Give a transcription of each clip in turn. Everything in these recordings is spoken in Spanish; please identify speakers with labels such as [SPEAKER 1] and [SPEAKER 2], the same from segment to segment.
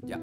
[SPEAKER 1] Ya.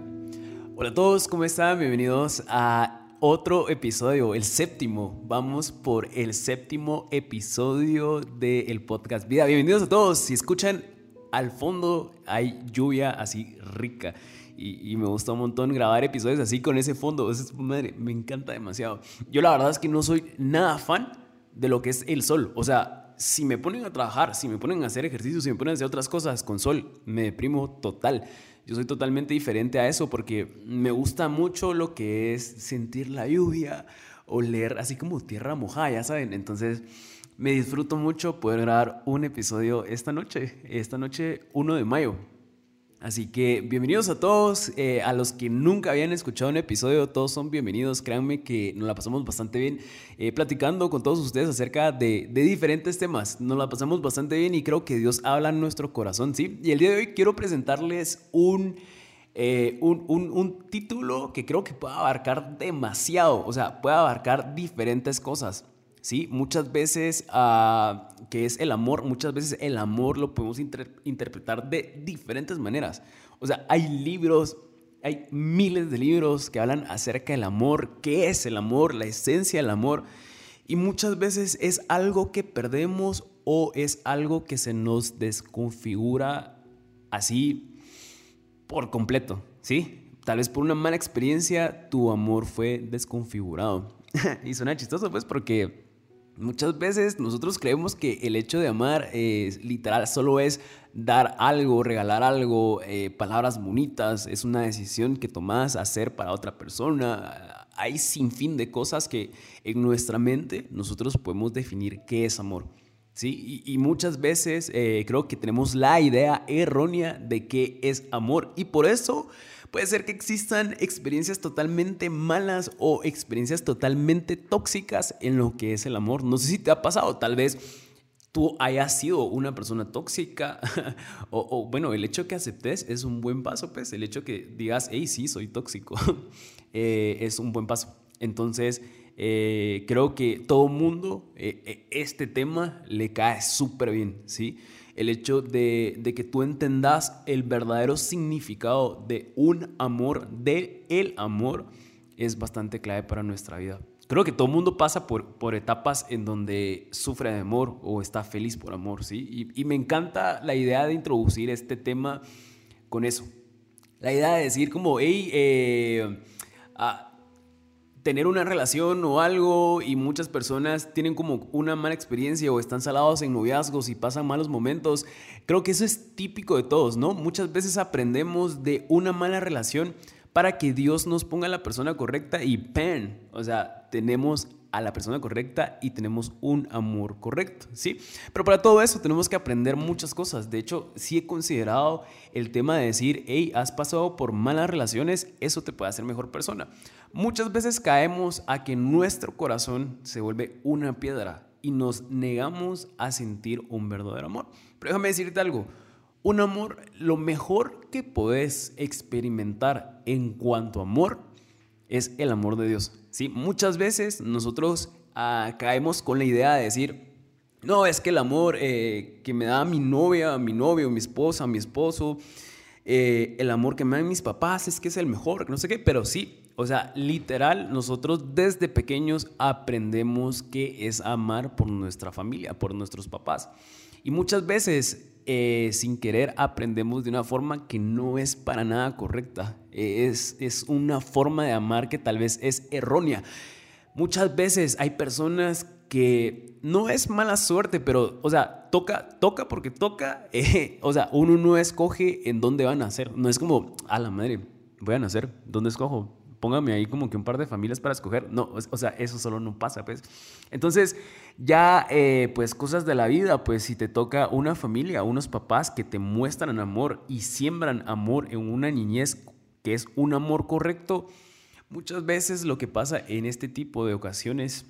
[SPEAKER 1] Hola a todos, ¿cómo están? Bienvenidos a otro episodio, el séptimo. Vamos por el séptimo episodio del podcast Vida. Bienvenidos a todos. Si escuchan al fondo, hay lluvia así rica. Y, me gusta un montón grabar episodios así con ese fondo. Es, madre, me encanta demasiado. Yo la verdad es que no soy nada fan de lo que es el sol. O sea, si me ponen a trabajar, si me ponen a hacer ejercicio, si me ponen a hacer otras cosas con sol, me deprimo total. Yo soy totalmente diferente a eso porque me gusta mucho lo que es sentir la lluvia, oler así como tierra mojada, ya saben. Entonces me disfruto mucho poder grabar un episodio esta noche, esta noche 1 de mayo. Así que bienvenidos a todos, eh, a los que nunca habían escuchado un episodio, todos son bienvenidos, créanme que nos la pasamos bastante bien eh, platicando con todos ustedes acerca de, diferentes temas, nos la pasamos bastante bien y creo que Dios habla en nuestro corazón, ¿sí? Y el día de hoy quiero presentarles un, eh, un, un título que creo que puede abarcar demasiado, o sea, puede abarcar diferentes cosas. ¿Sí? Muchas veces, uh, que es el amor, muchas veces el amor lo podemos interpretar de diferentes maneras. O sea, hay libros, hay miles de libros que hablan acerca del amor, qué es el amor, la esencia del amor. Y muchas veces es algo que perdemos o es algo que se nos desconfigura así por completo, ¿sí? Tal vez por una mala experiencia tu amor fue desconfigurado. y suena chistoso pues porque Muchas veces nosotros creemos que el hecho de amar eh, literal solo es dar algo, regalar algo, eh, palabras bonitas, es una decisión que tomas hacer para otra persona. Hay sin fin de cosas que en nuestra mente nosotros podemos definir qué es amor. ¿sí? Y, muchas veces eh, creo que tenemos la idea errónea de qué es amor y por eso Puede ser que existan experiencias totalmente malas o experiencias totalmente tóxicas en lo que es el amor. No sé si te ha pasado, tal vez tú hayas sido una persona tóxica o, bueno, el hecho que aceptes es un buen paso, pues el hecho que digas, hey, sí, soy tóxico, eh, es un buen paso. Entonces, eh, creo que todo mundo, eh, este tema le cae súper bien, ¿sí? El hecho de, que tú entendas el verdadero significado de un amor, de el amor, es bastante clave para nuestra vida. Creo que todo el mundo pasa por, por etapas en donde sufre de amor o está feliz por amor, ¿sí? Y, me encanta la idea de introducir este tema con eso. La idea de decir como, hey, eh, ah, tener una relación o algo y muchas personas tienen como una mala experiencia o están salados en noviazgos y pasan malos momentos. Creo que eso es típico de todos, ¿no? Muchas veces aprendemos de una mala relación para que Dios nos ponga la persona correcta y pen, o sea, tenemos a la persona correcta y tenemos un amor correcto, ¿sí? Pero para todo eso tenemos que aprender muchas cosas. De hecho, sí he considerado el tema de decir, hey, has pasado por malas relaciones, eso te puede hacer mejor persona. Muchas veces caemos a que nuestro corazón se vuelve una piedra y nos negamos a sentir un verdadero amor. Pero déjame decirte algo, un amor, lo mejor que puedes experimentar en cuanto a amor es el amor de Dios. ¿sí? Muchas veces nosotros ah, caemos con la idea de decir, no, es que el amor eh, que me da mi novia, mi novio, mi esposa, mi esposo, eh, el amor que me dan mis papás es que es el mejor, no sé qué, pero sí, o sea, literal, nosotros desde pequeños aprendemos qué es amar por nuestra familia, por nuestros papás. Y muchas veces, eh, sin querer, aprendemos de una forma que no es para nada correcta. es, es una forma de amar que tal vez es errónea. Muchas veces hay personas que no es mala suerte, pero, o sea, toca, toca porque toca. Eh, o sea, uno no escoge en dónde van a nacer. No es como, a la madre, voy a nacer, ¿dónde escojo? Póngame ahí como que un par de familias para escoger. No, o sea, eso solo no pasa, pues. Entonces, ya, eh, pues, cosas de la vida, pues, si te toca una familia, unos papás que te muestran amor y siembran amor en una niñez que es un amor correcto, muchas veces lo que pasa en este tipo de ocasiones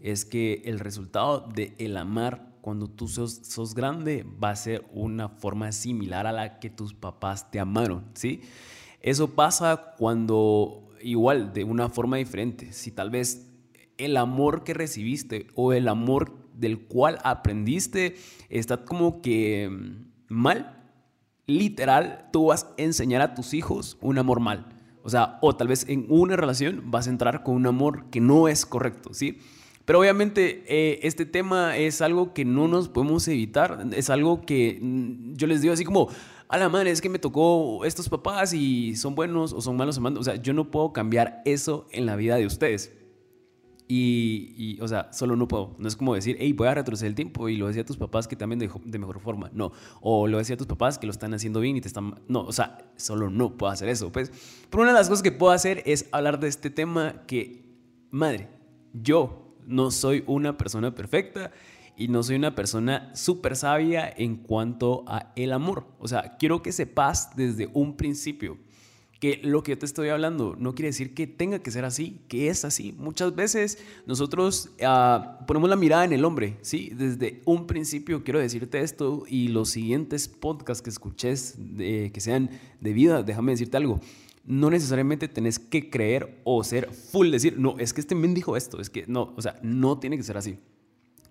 [SPEAKER 1] es que el resultado de el amar cuando tú sos, sos grande va a ser una forma similar a la que tus papás te amaron, ¿sí? Eso pasa cuando igual, de una forma diferente. Si tal vez el amor que recibiste o el amor del cual aprendiste está como que mm, mal, literal, tú vas a enseñar a tus hijos un amor mal. O sea, o tal vez en una relación vas a entrar con un amor que no es correcto, ¿sí? Pero obviamente eh, este tema es algo que no nos podemos evitar, es algo que mm, yo les digo así como, a la madre, es que me tocó estos papás y son buenos o son malos amando. O sea, yo no puedo cambiar eso en la vida de ustedes. Y, o sea, solo no puedo. No es como decir, hey, voy a retroceder el tiempo y lo decía a tus papás que también de, de, mejor forma. No. O lo decía a tus papás que lo están haciendo bien y te están. No, o sea, solo no puedo hacer eso. Pues, pero una de las cosas que puedo hacer es hablar de este tema que, madre, yo no soy una persona perfecta y no soy una persona súper sabia en cuanto a el amor. O sea, quiero que sepas desde un principio que lo que yo te estoy hablando no quiere decir que tenga que ser así, que es así. Muchas veces nosotros ah, ponemos la mirada en el hombre, ¿sí? Desde un principio quiero decirte esto y los siguientes podcasts que escuches de, que sean de vida, déjame decirte algo. No necesariamente tenés que creer o ser full, decir, no, es que este men dijo esto, es que no, o sea, no tiene que ser así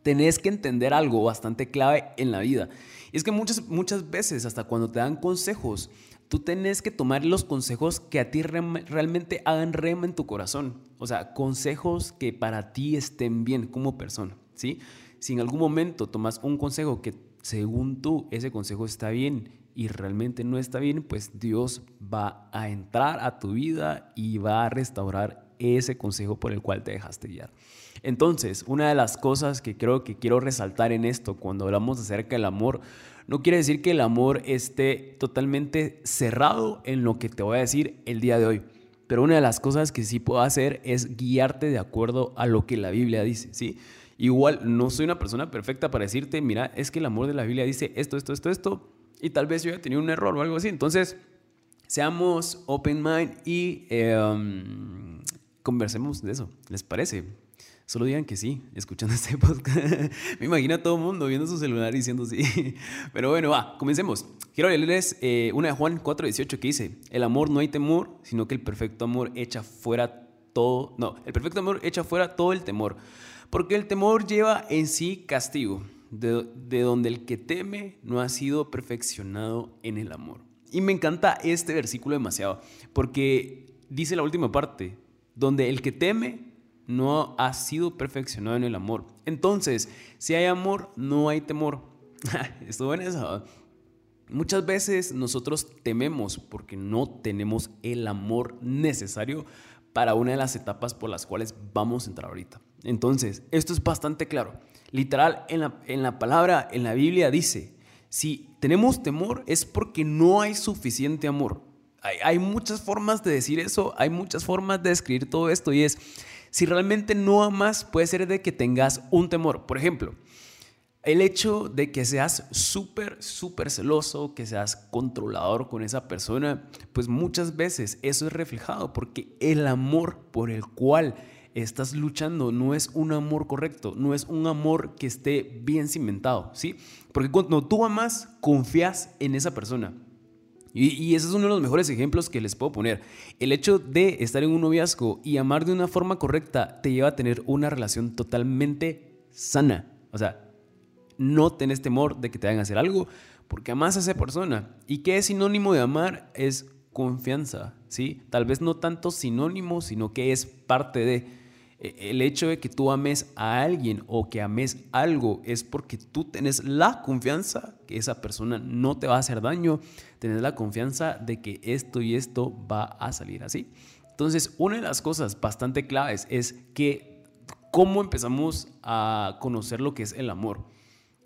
[SPEAKER 1] tenés que entender algo bastante clave en la vida. Y es que muchas, muchas veces, hasta cuando te dan consejos, tú tenés que tomar los consejos que a ti realmente hagan rema en tu corazón. O sea, consejos que para ti estén bien como persona, ¿sí? Si en algún momento tomas un consejo que según tú ese consejo está bien y realmente no está bien, pues Dios va a entrar a tu vida y va a restaurar ese consejo por el cual te dejaste guiar. Entonces, una de las cosas que creo que quiero resaltar en esto cuando hablamos acerca del amor no quiere decir que el amor esté totalmente cerrado en lo que te voy a decir el día de hoy. Pero una de las cosas que sí puedo hacer es guiarte de acuerdo a lo que la Biblia dice, ¿sí? Igual no soy una persona perfecta para decirte, mira, es que el amor de la Biblia dice esto, esto, esto, esto, y tal vez yo haya tenido un error o algo así. Entonces, seamos open mind y em, conversemos de eso. ¿Les parece? Solo digan que sí, escuchando este podcast. Me imagino a todo mundo viendo su celular diciendo sí. Pero bueno, va, comencemos. Quiero leerles eh, una de Juan 4:18 que dice, el amor no hay temor, sino que el perfecto amor echa fuera todo, no, el perfecto amor echa fuera todo el temor, porque el temor lleva en sí castigo, de donde el que teme no ha sido perfeccionado en el amor. Y me encanta este versículo demasiado, porque dice la última parte, donde el que teme no ha sido perfeccionado en el amor. Entonces, si hay amor, no hay temor. Estuvo en eso. Muchas veces nosotros tememos porque no tenemos el amor necesario para una de las etapas por las cuales vamos a entrar ahorita. Entonces, esto es bastante claro. Literal, en la, en la palabra, en la Biblia dice, si tenemos temor es porque no hay suficiente amor. Hay, hay muchas formas de decir eso, hay muchas formas de describir todo esto y es, si realmente no amas, puede ser de que tengas un temor. Por ejemplo, el hecho de que seas súper, súper celoso, que seas controlador con esa persona, pues muchas veces eso es reflejado porque el amor por el cual estás luchando no es un amor correcto, no es un amor que esté bien cimentado, ¿sí? Porque cuando tú amas, confías en esa persona. Y, ese es uno de los mejores ejemplos que les puedo poner. El hecho de estar en un noviazgo y amar de una forma correcta te lleva a tener una relación totalmente sana. O sea, no tenés temor de que te vayan a hacer algo porque amas a esa persona. ¿Y qué es sinónimo de amar? Es confianza, ¿sí? Tal vez no tanto sinónimo, sino que es parte de... E, el hecho de que tú ames a alguien o que ames algo es porque tú tienes la confianza que esa persona no te va a hacer daño, tienes la confianza de que esto y esto va a salir así. Entonces, una de las cosas bastante claves es que cómo empezamos a conocer lo que es el amor.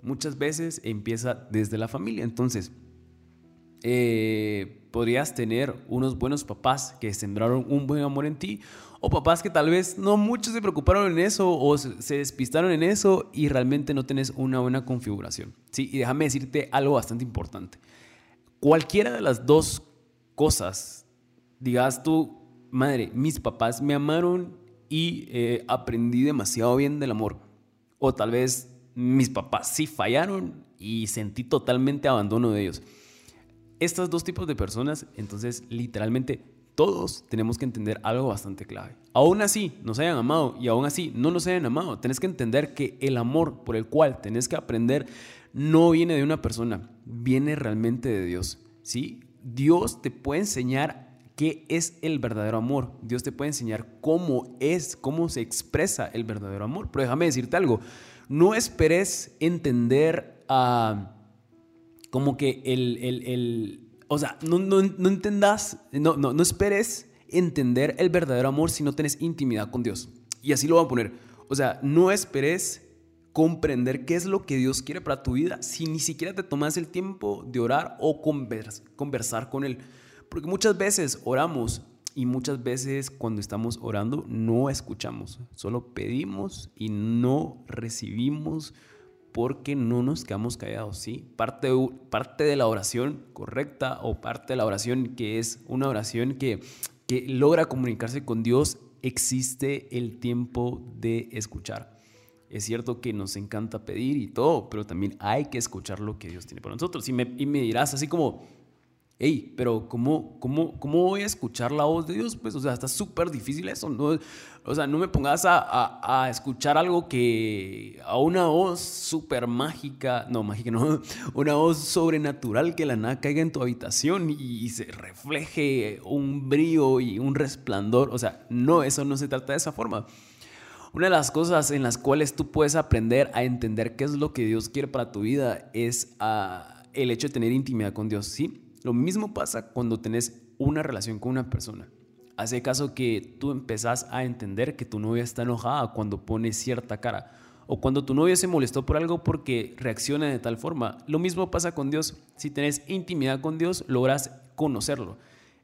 [SPEAKER 1] Muchas veces empieza desde la familia. Entonces, eh, podrías tener unos buenos papás que sembraron un buen amor en ti o papás que tal vez no muchos se preocuparon en eso o se despistaron en eso y realmente no tenés una buena configuración. ¿sí? Y déjame decirte algo bastante importante. Cualquiera de las dos cosas, digas tú, madre, mis papás me amaron y eh, aprendí demasiado bien del amor. O tal vez mis papás sí fallaron y sentí totalmente abandono de ellos estas dos tipos de personas, entonces literalmente todos tenemos que entender algo bastante clave. Aún así nos hayan amado y aún así no nos hayan amado, tenés que entender que el amor por el cual tenés que aprender no viene de una persona, viene realmente de Dios. ¿sí? Dios te puede enseñar qué es el verdadero amor. Dios te puede enseñar cómo es, cómo se expresa el verdadero amor. Pero déjame decirte algo, no esperes entender a... como que el, el, o sea, no, no, no entendas, no, no, no esperes entender el verdadero amor si no tienes intimidad con Dios. Y así lo voy a poner. O sea, no esperes comprender qué es lo que Dios quiere para tu vida si ni siquiera te tomas el tiempo de orar o conversar con Él. Porque muchas veces oramos y muchas veces cuando estamos orando no escuchamos, solo pedimos y no recibimos porque no nos quedamos callados, ¿sí? Parte, parte de la oración correcta o parte de la oración que es una oración que, que logra comunicarse con Dios, existe el tiempo de escuchar. Es cierto que nos encanta pedir y todo, pero también hay que escuchar lo que Dios tiene para nosotros. Y me, y me dirás así como, hey, pero ¿cómo, cómo, ¿cómo voy a escuchar la voz de Dios? Pues, o sea, está súper difícil eso. ¿no? O sea, no me pongas a, a, escuchar algo que, a una voz súper mágica, no, mágica no, una voz sobrenatural que la nada caiga en tu habitación y, se refleje un brillo y un resplandor. O sea, no, eso no se trata de esa forma. Una de las cosas en las cuales tú puedes aprender a entender qué es lo que Dios quiere para tu vida es ah, el hecho de tener intimidad con Dios, ¿sí? Lo mismo pasa cuando tenés una relación con una persona. Hace caso que tú empezás a entender que tu novia está enojada cuando pone cierta cara o cuando tu novia se molestó por algo porque reacciona de tal forma. Lo mismo pasa con Dios. Si tenés intimidad con Dios, logras conocerlo.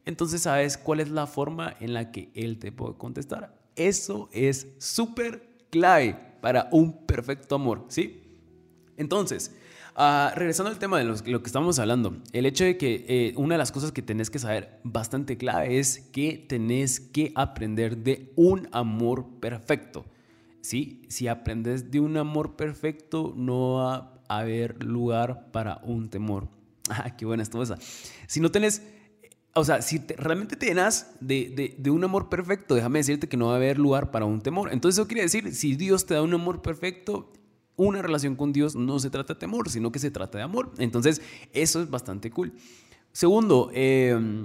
[SPEAKER 1] Entonces sabes cuál es la forma en la que Él te puede contestar. Eso es súper clave para un perfecto amor, ¿sí? Entonces, ah, regresando al tema de lo que estamos hablando, el hecho de que eh, una de las cosas que tenés que saber bastante clave es que tenés que aprender de un amor perfecto. ¿sí? Si aprendes de un amor perfecto, no va a haber lugar para un temor. Ah, qué buena esto esa. Si no tenés o sea, si realmente te llenas de, un amor perfecto, déjame decirte que no va a haber lugar para un temor. Entonces eso quiere decir, si Dios te da un amor perfecto, una relación con Dios no se trata de temor, sino que se trata de amor. Entonces eso es bastante cool. Segundo, em,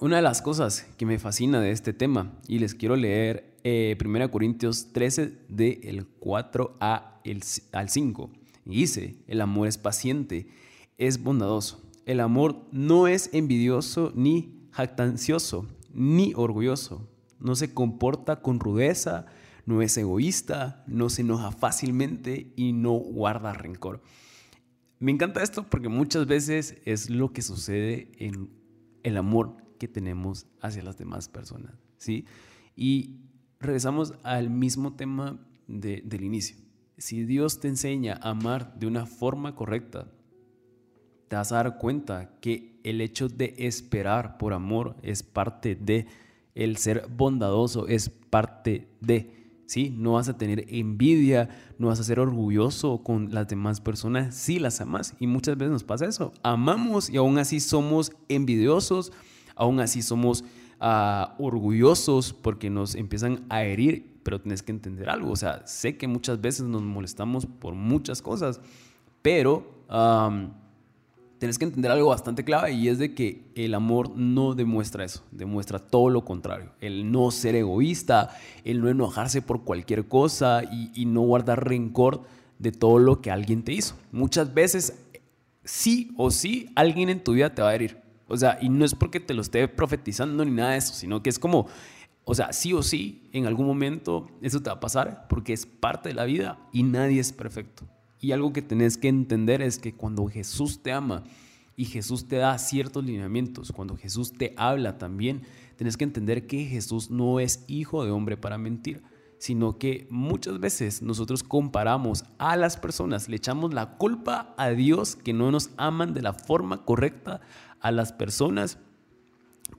[SPEAKER 1] una de las cosas que me fascina de este tema, y les quiero leer eh, 1 Corintios 13 del 4 a el, al 5. Y dice, el amor es paciente, es bondadoso el amor no es envidioso ni jactancioso, ni orgulloso. No se comporta con rudeza, no es egoísta, no se enoja fácilmente y no guarda rencor. Me encanta esto porque muchas veces es lo que sucede en el amor que tenemos hacia las demás personas, ¿sí? Y regresamos al mismo tema del inicio. Si Dios te enseña a amar de una forma correcta, te vas a dar cuenta que el hecho de esperar por amor es parte de, el ser bondadoso es parte de, ¿sí? No vas a tener envidia, no vas a ser orgulloso con las demás personas, sí las amas. Y muchas veces nos pasa eso, amamos y aún así somos envidiosos, aún así somos ah, orgullosos porque nos empiezan a herir, pero tienes que entender algo, o sea, sé que muchas veces nos molestamos por muchas cosas, pero tienes que entender algo bastante clave y es de que el amor no demuestra eso, demuestra todo lo contrario. El no ser egoísta, el no enojarse por cualquier cosa y, no guardar rencor de todo lo que alguien te hizo. Muchas veces, sí o sí, alguien en tu vida te va a herir. O sea, y no es porque te lo esté profetizando ni nada de eso, sino que es como, o sea, sí o sí, en algún momento eso te va a pasar porque es parte de la vida y nadie es perfecto. Y algo que tenés que entender es que cuando Jesús te ama y Jesús te da ciertos lineamientos, cuando Jesús te habla también, tenés que entender que Jesús no es hijo de hombre para mentir, sino que muchas veces nosotros comparamos a las personas, le echamos la culpa a Dios que no nos aman de la forma correcta, a las personas,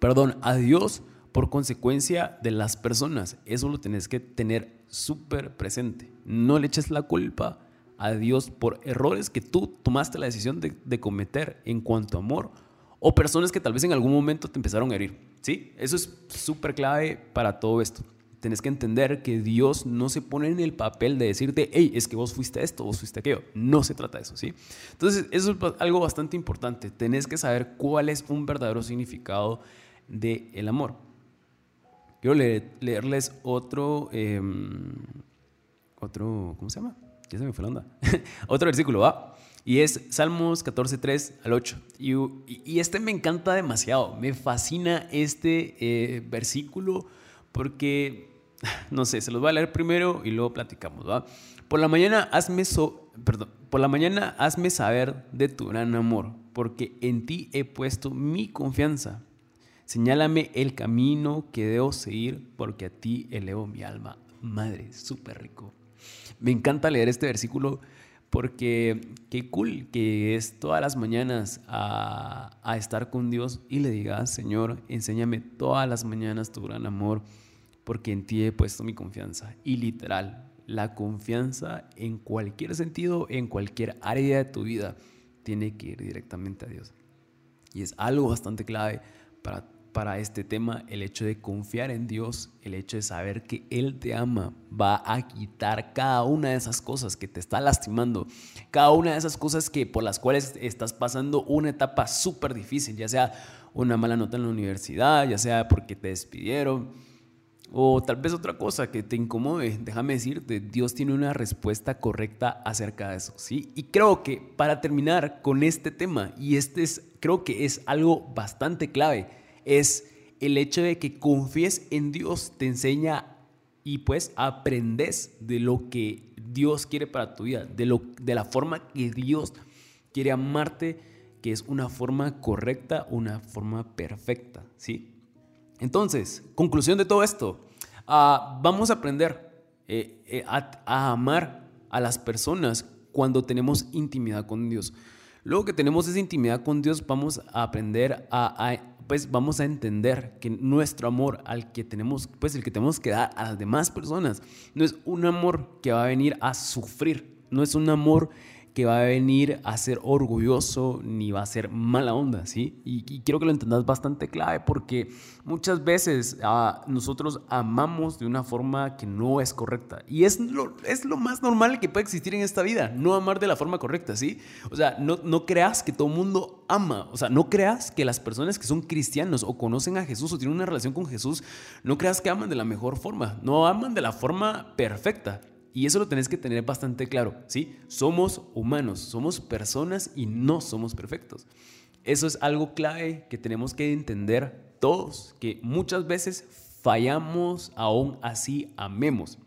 [SPEAKER 1] perdón, a Dios por consecuencia de las personas. Eso lo tenés que tener súper presente. No le eches la culpa a Dios por errores que tú tomaste la decisión de, cometer en cuanto a amor o personas que tal vez en algún momento te empezaron a herir. ¿Sí? Eso es súper clave para todo esto. tenés que entender que Dios no se pone en el papel de decirte, hey, es que vos fuiste esto, vos fuiste aquello. No se trata de eso, ¿sí? Entonces, eso es algo bastante importante. Tenés que saber cuál es un verdadero significado del el amor. Quiero leerles otro, em, otro, ¿cómo se llama? Ya se me fue la onda. otro versículo, ¿va? Y es Salmos 14, 3 al 8. Y, este me encanta demasiado. Me fascina este eh, versículo porque, no sé, se los voy a leer primero y luego platicamos, ¿va? Por la mañana hazme, perdón, por la mañana hazme saber de tu gran amor, porque en ti he puesto mi confianza. Señálame el camino que debo seguir, porque a ti elevo mi alma. Madre, súper rico. Me encanta leer este versículo porque qué cool que es todas las mañanas a, estar con Dios y le digas, Señor, enséñame todas las mañanas tu gran amor, porque en ti he puesto mi confianza. Y literal, la confianza en cualquier sentido, en cualquier área de tu vida, tiene que ir directamente a Dios. Y es algo bastante clave para para este tema, el hecho de confiar en Dios, el hecho de saber que Él te ama, va a quitar cada una de esas cosas que te está lastimando, cada una de esas cosas que por las cuales estás pasando una etapa súper difícil, ya sea una mala nota en la universidad, ya sea porque te despidieron, o tal vez otra cosa que te incomode. Déjame decirte, Dios tiene una respuesta correcta acerca de eso, ¿sí? Y creo que para terminar con este tema, y este es, creo que es algo bastante clave, es el hecho de que confíes en Dios, te enseña y pues aprendes de lo que Dios quiere para tu vida, de, lo, de la forma que Dios quiere amarte, que es una forma correcta, una forma perfecta, ¿sí? Entonces, conclusión de todo esto, ah, vamos a aprender eh, eh, a, amar a las personas cuando tenemos intimidad con Dios. Luego que tenemos esa intimidad con Dios, vamos a aprender a, pues vamos a entender que nuestro amor al que tenemos, pues el que tenemos que dar a las demás personas, no es un amor que va a venir a sufrir, no es un amor que va a venir a ser orgulloso ni va a ser mala onda, ¿sí? Y, quiero que lo entendas bastante clave porque muchas veces ah, nosotros amamos de una forma que no es correcta y es lo, es lo más normal que puede existir en esta vida, no amar de la forma correcta, ¿sí? O sea, no, no creas que todo mundo ama, o sea, no creas que las personas que son cristianos o conocen a Jesús o tienen una relación con Jesús, no creas que aman de la mejor forma, no aman de la forma perfecta. Y eso lo tenés que tener bastante claro, ¿sí? Somos humanos, somos personas y no somos perfectos. Eso es algo clave que tenemos que entender todos, que muchas veces fallamos, aún así amemos.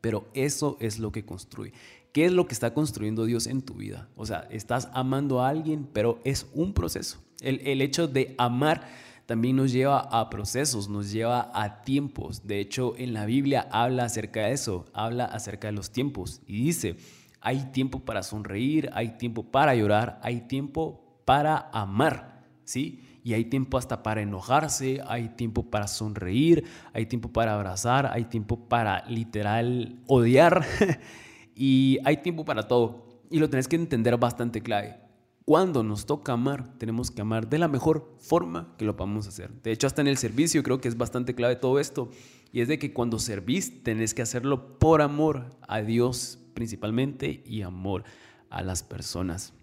[SPEAKER 1] Pero eso es lo que construye. ¿Qué es lo que está construyendo Dios en tu vida? O sea, estás amando a alguien, pero es un proceso. El, el hecho de amar también nos lleva a procesos, nos lleva a tiempos. De hecho, en la Biblia habla acerca de eso, habla acerca de los tiempos y dice, hay tiempo para sonreír, hay tiempo para llorar, hay tiempo para amar, ¿sí? Y hay tiempo hasta para enojarse, hay tiempo para sonreír, hay tiempo para abrazar, hay tiempo para literal odiar y hay tiempo para todo. Y lo tenés que entender bastante clave cuando nos toca amar, tenemos que amar de la mejor forma que lo podamos hacer. De hecho, hasta en el servicio creo que es bastante clave todo esto. Y es de que cuando servís, tenés que hacerlo por amor a Dios principalmente y amor a las personas.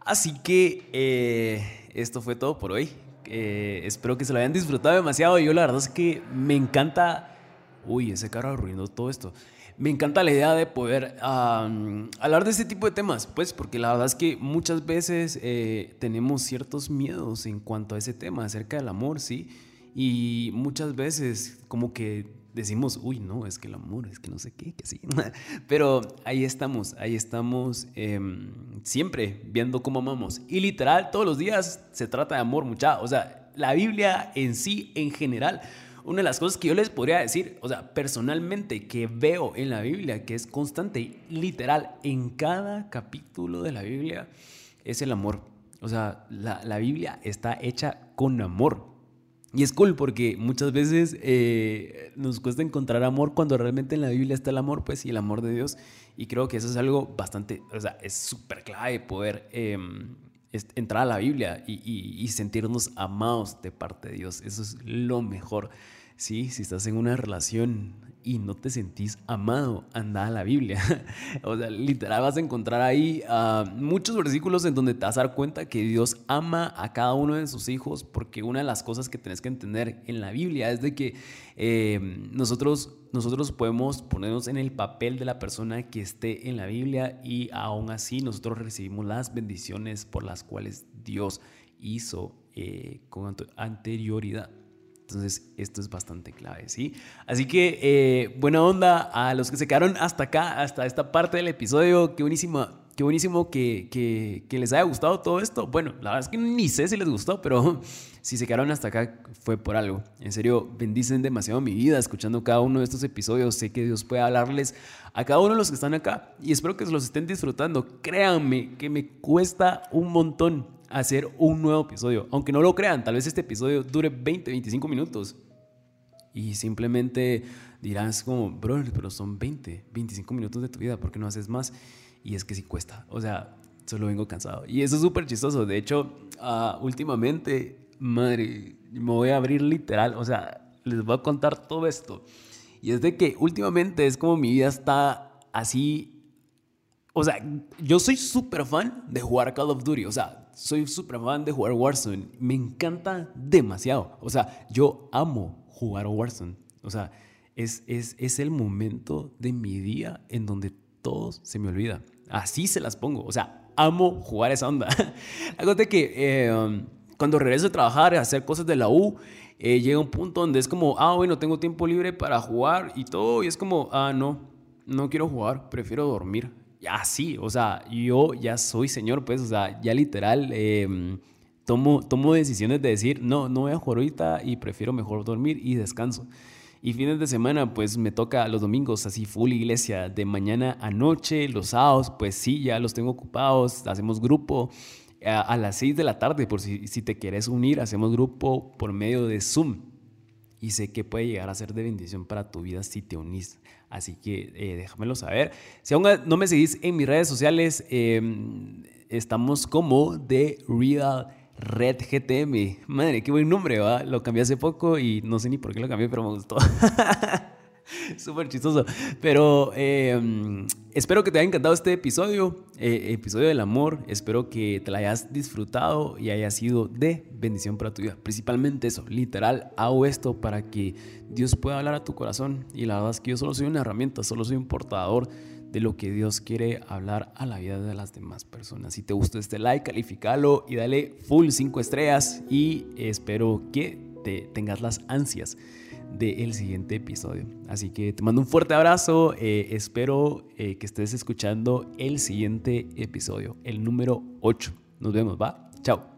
[SPEAKER 1] Así que eh, esto fue todo por hoy. Eh, espero que se lo hayan disfrutado demasiado. Yo la verdad es que me encanta... Uy, ese carro arruinó todo esto me encanta la idea de poder hablar de este tipo de temas, pues porque la verdad es que muchas veces eh, tenemos ciertos miedos en cuanto a ese tema, acerca del amor, ¿sí? Y muchas veces como que decimos, uy, no, es que el amor, es que no sé qué, que sí. Pero ahí estamos, ahí estamos em, siempre viendo cómo amamos. Y literal, todos los días se trata de amor, mucha. O sea, la Biblia en sí, en general, una de las cosas que yo les podría decir, o sea, personalmente que veo en la Biblia, que es constante, literal, en cada capítulo de la Biblia, es el amor. O sea, la, Biblia está hecha con amor. Y es cool porque muchas veces eh, nos cuesta encontrar amor cuando realmente en la Biblia está el amor, pues, y el amor de Dios. Y creo que eso es algo bastante, o sea, es súper clave poder em, entrar a la Biblia y, y sentirnos amados de parte de Dios. Eso es lo mejor Sí, si estás en una relación y no te sentís amado, anda a la Biblia. o sea, literal vas a encontrar ahí ah, muchos versículos en donde te vas a dar cuenta que Dios ama a cada uno de sus hijos, porque una de las cosas que tenés que entender en la Biblia es de que eh, nosotros, nosotros podemos ponernos en el papel de la persona que esté en la Biblia y aún así nosotros recibimos las bendiciones por las cuales Dios hizo eh, con anterioridad. Entonces, esto es bastante clave, ¿sí? Así que, eh, buena onda a los que se quedaron hasta acá, hasta esta parte del episodio. Qué buenísimo, qué buenísimo que, que, que, les haya gustado todo esto. Bueno, la verdad es que ni sé si les gustó, pero si se quedaron hasta acá fue por algo. En serio, bendicen demasiado mi vida escuchando cada uno de estos episodios. Sé que Dios puede hablarles a cada uno de los que están acá y espero que los estén disfrutando. Créanme que me cuesta un montón hacer un nuevo episodio. Aunque no lo crean, tal vez este episodio dure 20, 25 minutos. Y simplemente dirás como, bro, pero son 20, 25 minutos de tu vida, ¿por qué no haces más? Y es que sí cuesta. O sea, solo vengo cansado. Y eso es súper chistoso. De hecho, uh, últimamente, madre, me voy a abrir literal. O sea, les voy a contar todo esto. Y es de que últimamente es como mi vida está así. O sea, yo soy súper fan de jugar Call of Duty. O sea, soy súper fan de jugar Warzone. Me encanta demasiado. O sea, yo amo jugar Warzone. O sea, es, es, es el momento de mi día en donde todo se me olvida. Así se las pongo. O sea, amo jugar esa onda. De que eh, um, cuando regreso a trabajar, a hacer cosas de la U, eh, llega un punto donde es como, ah, bueno, tengo tiempo libre para jugar y todo. Y es como, ah, no, no quiero jugar, prefiero dormir ya sí, o sea, yo ya soy señor, pues, o sea, ya literal em, tomo, tomo decisiones de decir, no, no voy a jugar ahorita y prefiero mejor dormir y descanso. Y fines de semana, pues me toca los domingos así full iglesia, de mañana a noche, los sábados, pues sí, ya los tengo ocupados, hacemos grupo a, las 6 de la tarde, por si, si te quieres unir, hacemos grupo por medio de Zoom. Y sé que puede llegar a ser de bendición para tu vida si te unís. Así que eh, déjamelo saber. Si aún no me seguís en mis redes sociales, em, estamos como The Real Red GTM. Madre, qué buen nombre, ¿va? Lo cambié hace poco y no sé ni por qué lo cambié, pero me gustó. Súper chistoso. Pero em, espero que te haya encantado este episodio, eh, episodio del amor. Espero que te la hayas disfrutado y haya sido de bendición para tu vida. Principalmente eso, literal, hago esto para que Dios pueda hablar a tu corazón. Y la verdad es que yo solo soy una herramienta, solo soy un portador de lo que Dios quiere hablar a la vida de las demás personas. Si te gustó este like, califícalo y dale full 5 estrellas y espero que te tengas las ansias del siguiente episodio. Así que te mando un fuerte abrazo, eh, espero eh, que estés escuchando el siguiente episodio, el número 8. Nos vemos, ¿va? Chao.